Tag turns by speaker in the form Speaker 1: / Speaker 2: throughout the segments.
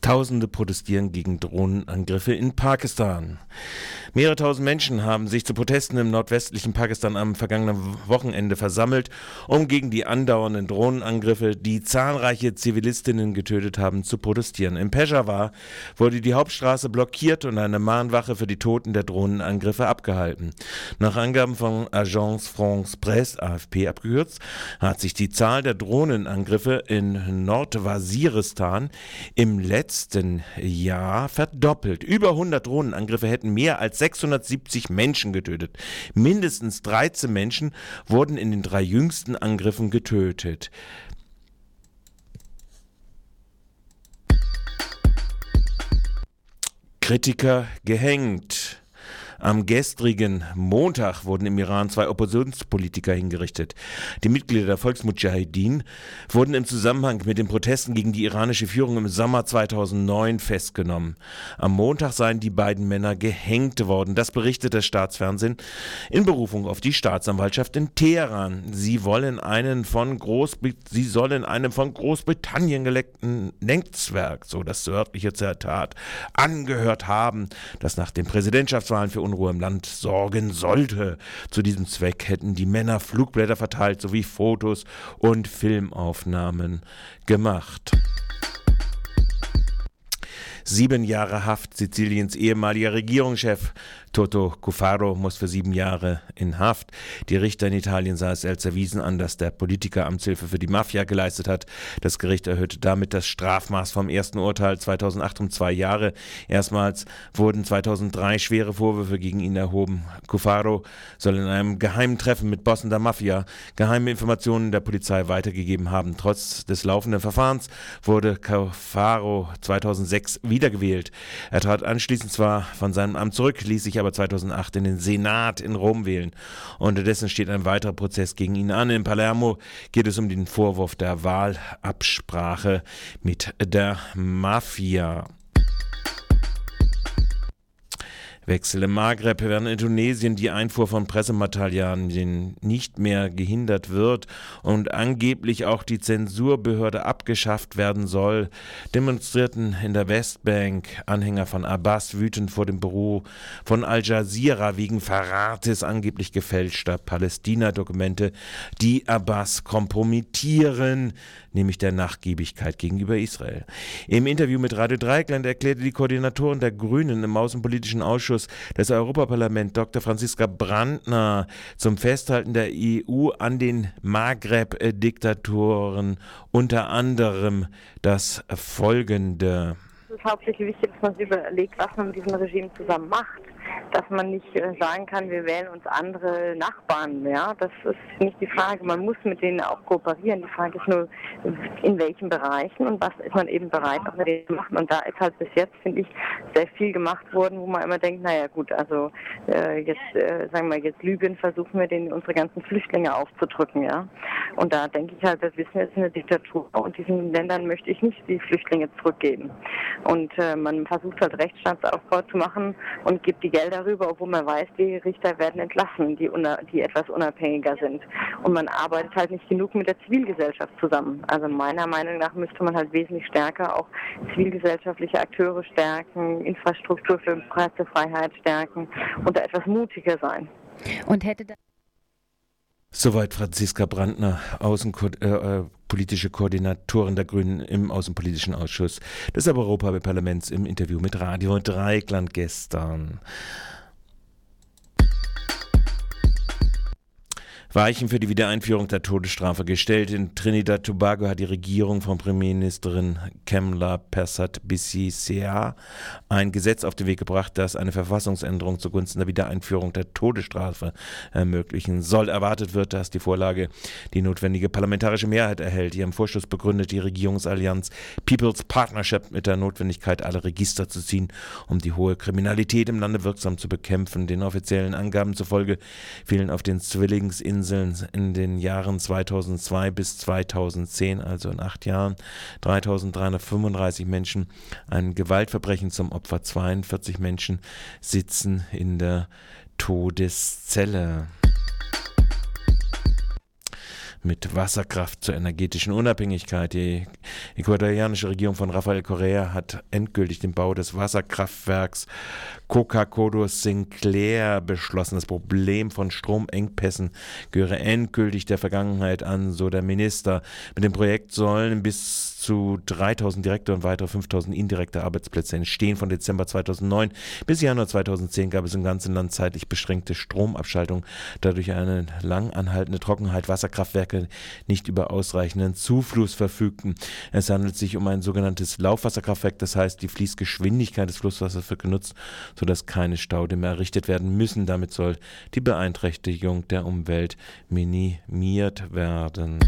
Speaker 1: Tausende protestieren gegen Drohnenangriffe in Pakistan. Mehrere tausend Menschen haben sich zu Protesten im nordwestlichen Pakistan am vergangenen Wochenende versammelt, um gegen die andauernden Drohnenangriffe, die zahlreiche Zivilistinnen getötet haben, zu protestieren. In Peshawar wurde die Hauptstraße blockiert und eine Mahnwache für die Toten der Drohnenangriffe abgehalten. Nach Angaben von Agence France Presse, AFP abgekürzt, hat sich die Zahl der Drohnenangriffe in Nordwaziristan im letzten Jahr verdoppelt. Über 100 Drohnenangriffe hätten mehr als 670 Menschen getötet. Mindestens 13 Menschen wurden in den drei jüngsten Angriffen getötet. Kritiker gehängt. Am gestrigen Montag wurden im Iran zwei Oppositionspolitiker hingerichtet. Die Mitglieder der Volksmudjahidin wurden im Zusammenhang mit den Protesten gegen die iranische Führung im Sommer 2009 festgenommen. Am Montag seien die beiden Männer gehängt worden. Das berichtet das Staatsfernsehen in Berufung auf die Staatsanwaltschaft in Teheran. Sie wollen einen von Großbrit Sie sollen einem von Großbritannien geleckten Netzwerk, so das wörtliche Zitat, angehört haben, das nach den Präsidentschaftswahlen für Unruhe im Land sorgen sollte. Zu diesem Zweck hätten die Männer Flugblätter verteilt sowie Fotos und Filmaufnahmen gemacht. Sieben Jahre Haft Siziliens ehemaliger Regierungschef Toto Cuffaro muss für sieben Jahre in Haft. Die Richter in Italien sah es als erwiesen an, dass der Politiker Amtshilfe für die Mafia geleistet hat. Das Gericht erhöhte damit das Strafmaß vom ersten Urteil 2008 um zwei Jahre. Erstmals wurden 2003 schwere Vorwürfe gegen ihn erhoben. Cuffaro soll in einem geheimen Treffen mit Bossen der Mafia geheime Informationen der Polizei weitergegeben haben. Trotz des laufenden Verfahrens wurde Cuffaro 2006 wiedergewählt. Er trat anschließend zwar von seinem Amt zurück, ließ sich aber aber 2008 in den Senat in Rom wählen. Unterdessen steht ein weiterer Prozess gegen ihn an. In Palermo geht es um den Vorwurf der Wahlabsprache mit der Mafia. Wechsel im Maghreb, während in Tunesien die Einfuhr von Pressematerialien nicht mehr gehindert wird und angeblich auch die Zensurbehörde abgeschafft werden soll, demonstrierten in der Westbank Anhänger von Abbas wütend vor dem Büro von Al Jazeera wegen Verrates angeblich gefälschter Palästina-Dokumente, die Abbas kompromittieren nämlich der Nachgiebigkeit gegenüber Israel. Im Interview mit Radio Dreieckland erklärte die Koordinatorin der Grünen im Außenpolitischen Ausschuss des Europaparlaments Dr. Franziska Brandner zum Festhalten der EU an den Maghreb-Diktatoren unter anderem das folgende.
Speaker 2: Es ist hauptsächlich wichtig, dass man sich überlegt, was man mit diesem Regime zusammen macht dass man nicht äh, sagen kann, wir wählen uns andere Nachbarn. Ja, das ist nicht die Frage. Man muss mit denen auch kooperieren. Die Frage ist nur, in welchen Bereichen und was ist man eben bereit, auch mit denen zu machen. Und da ist halt bis jetzt, finde ich, sehr viel gemacht worden, wo man immer denkt, naja gut, also äh, jetzt, äh, sagen wir jetzt Libyen versuchen wir denen unsere ganzen Flüchtlinge aufzudrücken, ja. Und da denke ich halt, das wissen wir, ist eine Diktatur und diesen Ländern möchte ich nicht die Flüchtlinge zurückgeben. Und äh, man versucht halt Rechtsstaatsaufbau zu machen und gibt die Gelder rüber, obwohl man weiß, die Richter werden entlassen, die, die etwas unabhängiger sind. Und man arbeitet halt nicht genug mit der Zivilgesellschaft zusammen. Also meiner Meinung nach müsste man halt wesentlich stärker auch zivilgesellschaftliche Akteure stärken, Infrastruktur für Pressefreiheit stärken und da etwas mutiger sein.
Speaker 1: Und hätte da Soweit Franziska Brandner, außenpolitische äh Koordinatorin der Grünen im Außenpolitischen Ausschuss des Europaparlaments im Interview mit Radio Dreikland gestern. Weichen für die Wiedereinführung der Todesstrafe gestellt. In Trinidad Tobago hat die Regierung von Premierministerin Kemla Persat Bissisea ein Gesetz auf den Weg gebracht, das eine Verfassungsänderung zugunsten der Wiedereinführung der Todesstrafe ermöglichen soll. Erwartet wird, dass die Vorlage die notwendige parlamentarische Mehrheit erhält. Ihrem Vorschuss begründet die Regierungsallianz People's Partnership mit der Notwendigkeit, alle Register zu ziehen, um die hohe Kriminalität im Lande wirksam zu bekämpfen. Den offiziellen Angaben zufolge fehlen auf den Zwillingsinseln Inseln in den Jahren 2002 bis 2010, also in acht Jahren, 3335 Menschen ein Gewaltverbrechen zum Opfer. 42 Menschen sitzen in der Todeszelle. Mit Wasserkraft zur energetischen Unabhängigkeit. Die ecuadorianische Regierung von Rafael Correa hat endgültig den Bau des Wasserkraftwerks Coca-Cola Sinclair beschlossen. Das Problem von Stromengpässen gehöre endgültig der Vergangenheit an, so der Minister. Mit dem Projekt sollen bis zu 3000 direkte und weitere 5000 indirekte Arbeitsplätze entstehen. Von Dezember 2009 bis Januar 2010 gab es im ganzen Land zeitlich beschränkte Stromabschaltung, dadurch eine lang anhaltende Trockenheit Wasserkraftwerke nicht über ausreichenden Zufluss verfügten. Es handelt sich um ein sogenanntes Laufwasserkraftwerk, das heißt, die Fließgeschwindigkeit des Flusswassers wird genutzt, sodass keine Staudämme errichtet werden müssen. Damit soll die Beeinträchtigung der Umwelt minimiert werden.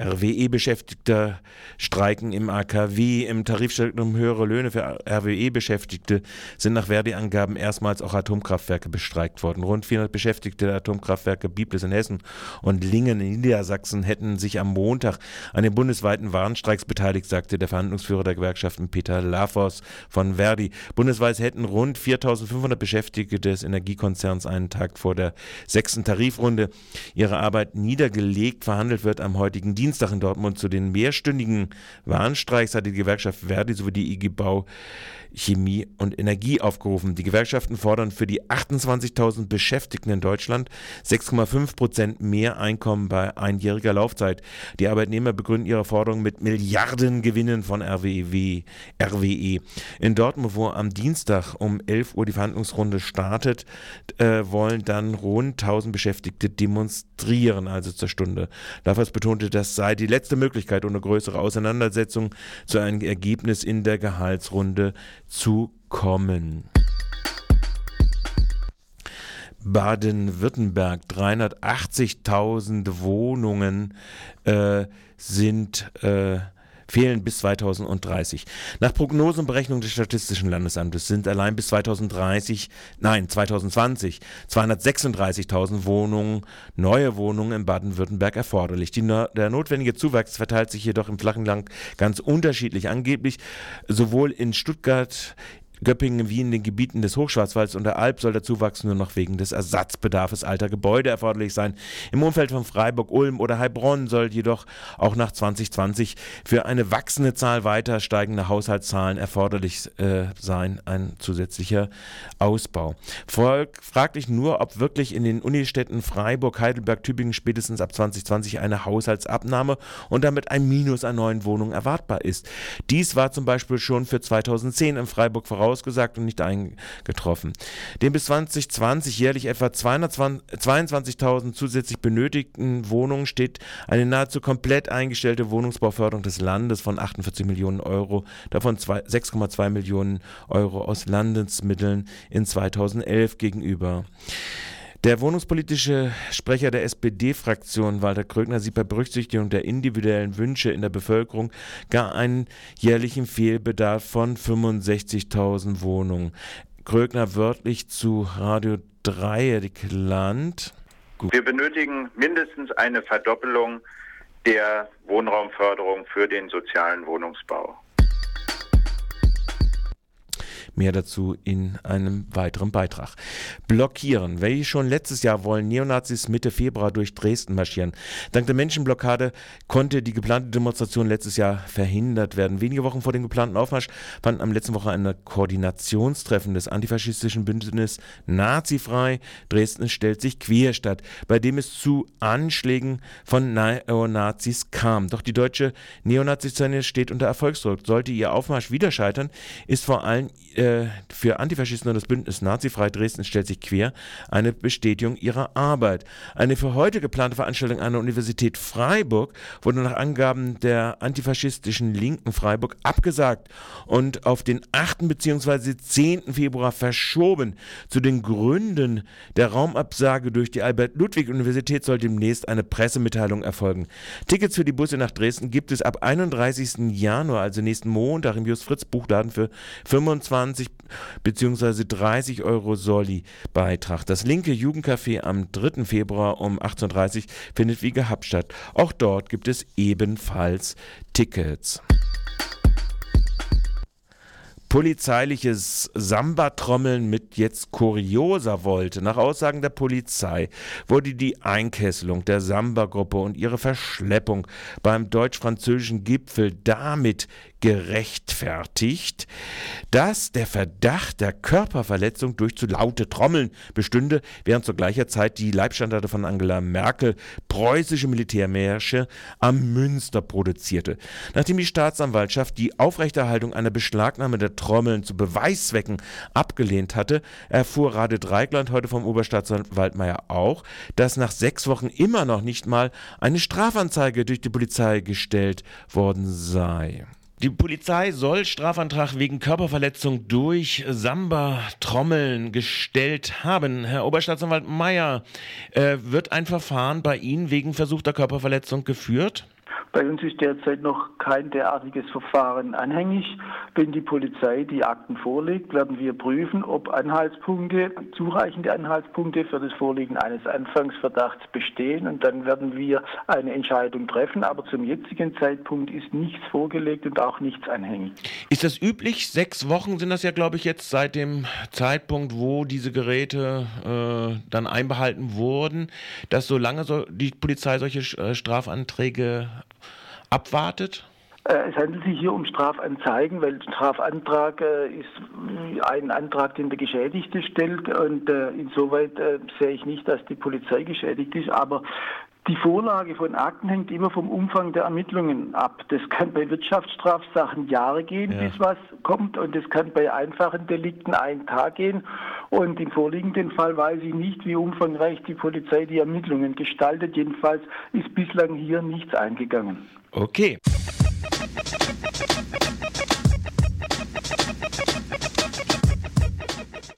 Speaker 1: RWE-Beschäftigter streiken im AKW. Im Tarifstreit um höhere Löhne für RWE-Beschäftigte sind nach Verdi-Angaben erstmals auch Atomkraftwerke bestreikt worden. Rund 400 Beschäftigte der Atomkraftwerke Biblis in Hessen und Lingen in Niedersachsen hätten sich am Montag an den bundesweiten Warnstreiks beteiligt, sagte der Verhandlungsführer der Gewerkschaften Peter Lafos von Verdi. Bundesweit hätten rund 4500 Beschäftigte des Energiekonzerns einen Tag vor der sechsten Tarifrunde ihre Arbeit niedergelegt. Verhandelt wird am heutigen Dienstag Dienstag in Dortmund zu den mehrstündigen Warnstreiks hat die Gewerkschaft Verdi sowie die IG Bau Chemie und Energie aufgerufen. Die Gewerkschaften fordern für die 28.000 Beschäftigten in Deutschland 6,5 Prozent mehr Einkommen bei einjähriger Laufzeit. Die Arbeitnehmer begründen ihre Forderung mit Milliardengewinnen von RWE. RWE. In Dortmund, wo am Dienstag um 11 Uhr die Verhandlungsrunde startet, äh, wollen dann rund 1000 Beschäftigte demonstrieren, also zur Stunde. Lafers betonte, das sei die letzte Möglichkeit, ohne größere Auseinandersetzung zu einem Ergebnis in der Gehaltsrunde zu kommen. Baden-Württemberg, 380.000 Wohnungen äh, sind äh, fehlen bis 2030. Nach Prognosen und Berechnungen des Statistischen Landesamtes sind allein bis 2030, nein, 2020 236.000 Wohnungen, neue Wohnungen in Baden-Württemberg erforderlich. Die, der notwendige Zuwachs verteilt sich jedoch im flachen Land ganz unterschiedlich. Angeblich sowohl in Stuttgart, Göppingen wie in den Gebieten des Hochschwarzwalds und der Alp soll der Zuwachs nur noch wegen des Ersatzbedarfs alter Gebäude erforderlich sein. Im Umfeld von Freiburg, Ulm oder Heilbronn soll jedoch auch nach 2020 für eine wachsende Zahl weiter steigender Haushaltszahlen erforderlich äh, sein, ein zusätzlicher Ausbau. Volk fraglich nur, ob wirklich in den Unistädten Freiburg, Heidelberg, Tübingen spätestens ab 2020 eine Haushaltsabnahme und damit ein Minus an neuen Wohnungen erwartbar ist. Dies war zum Beispiel schon für 2010 in Freiburg voraus vorausgesagt und nicht eingetroffen. Den bis 2020 jährlich etwa 22.000 zusätzlich benötigten Wohnungen steht eine nahezu komplett eingestellte Wohnungsbauförderung des Landes von 48 Millionen Euro, davon 6,2 Millionen Euro aus Landesmitteln in 2011 gegenüber. Der wohnungspolitische Sprecher der SPD-Fraktion, Walter Krögner, sieht bei Berücksichtigung der individuellen Wünsche in der Bevölkerung gar einen jährlichen Fehlbedarf von 65.000 Wohnungen. Krögner wörtlich zu Radio Dreieckland.
Speaker 3: Wir benötigen mindestens eine Verdoppelung der Wohnraumförderung für den sozialen Wohnungsbau.
Speaker 1: Mehr dazu in einem weiteren Beitrag. Blockieren. Wie schon letztes Jahr wollen Neonazis Mitte Februar durch Dresden marschieren. Dank der Menschenblockade konnte die geplante Demonstration letztes Jahr verhindert werden. Wenige Wochen vor dem geplanten Aufmarsch fand am letzten Woche ein Koordinationstreffen des antifaschistischen Bündnisses Nazifrei. Dresden stellt sich quer statt, bei dem es zu Anschlägen von Neonazis kam. Doch die deutsche Neonazi-Szene steht unter Erfolgsdruck. Sollte ihr Aufmarsch wieder scheitern, ist vor allem äh, für Antifaschisten und das Bündnis Nazifrei Dresden stellt sich quer eine Bestätigung ihrer Arbeit. Eine für heute geplante Veranstaltung an der Universität Freiburg wurde nach Angaben der antifaschistischen Linken Freiburg abgesagt und auf den 8. bzw. 10. Februar verschoben. Zu den Gründen der Raumabsage durch die Albert-Ludwig-Universität soll demnächst eine Pressemitteilung erfolgen. Tickets für die Busse nach Dresden gibt es ab 31. Januar, also nächsten Montag im Just Fritz Buchladen für 25 20 bzw. 30 Euro Soli-Beitrag. Das linke Jugendcafé am 3. Februar um 18.30 Uhr findet wie gehabt statt. Auch dort gibt es ebenfalls Tickets. polizeiliches Samba-Trommeln mit jetzt kurioser wollte. Nach Aussagen der Polizei wurde die Einkesselung der Samba-Gruppe und ihre Verschleppung beim deutsch-französischen Gipfel damit gerechtfertigt, dass der Verdacht der Körperverletzung durch zu laute Trommeln bestünde, während zur gleichen Zeit die Leibstandarte von Angela Merkel preußische Militärmärsche am Münster produzierte. Nachdem die Staatsanwaltschaft die Aufrechterhaltung einer Beschlagnahme der Trommeln zu Beweiszwecken abgelehnt hatte, erfuhr Rade Dreigland heute vom Oberstaatsanwalt Meyer auch, dass nach sechs Wochen immer noch nicht mal eine Strafanzeige durch die Polizei gestellt worden sei. Die Polizei soll Strafantrag wegen Körperverletzung durch Samba-Trommeln gestellt haben. Herr Oberstaatsanwalt Meyer, äh, wird ein Verfahren bei Ihnen wegen versuchter Körperverletzung geführt?
Speaker 4: Bei uns ist derzeit noch kein derartiges Verfahren anhängig. Wenn die Polizei die Akten vorlegt, werden wir prüfen, ob Anhaltspunkte, zureichende Anhaltspunkte für das Vorliegen eines Anfangsverdachts bestehen und dann werden wir eine Entscheidung treffen. Aber zum jetzigen Zeitpunkt ist nichts vorgelegt und auch nichts anhängig.
Speaker 1: Ist das üblich? Sechs Wochen sind das ja, glaube ich, jetzt seit dem Zeitpunkt, wo diese Geräte äh, dann einbehalten wurden, dass solange so die Polizei solche äh, Strafanträge abwartet?
Speaker 4: Äh, es handelt sich hier um Strafanzeigen, weil Strafantrag äh, ist ein Antrag, den der Geschädigte stellt und äh, insoweit sehe ich nicht, dass die Polizei geschädigt ist, aber die Vorlage von Akten hängt immer vom Umfang der Ermittlungen ab. Das kann bei Wirtschaftsstrafsachen Jahre gehen, ja. bis was kommt, und das kann bei einfachen Delikten einen Tag gehen. Und im vorliegenden Fall weiß ich nicht, wie umfangreich die Polizei die Ermittlungen gestaltet. Jedenfalls ist bislang hier nichts eingegangen.
Speaker 1: Okay.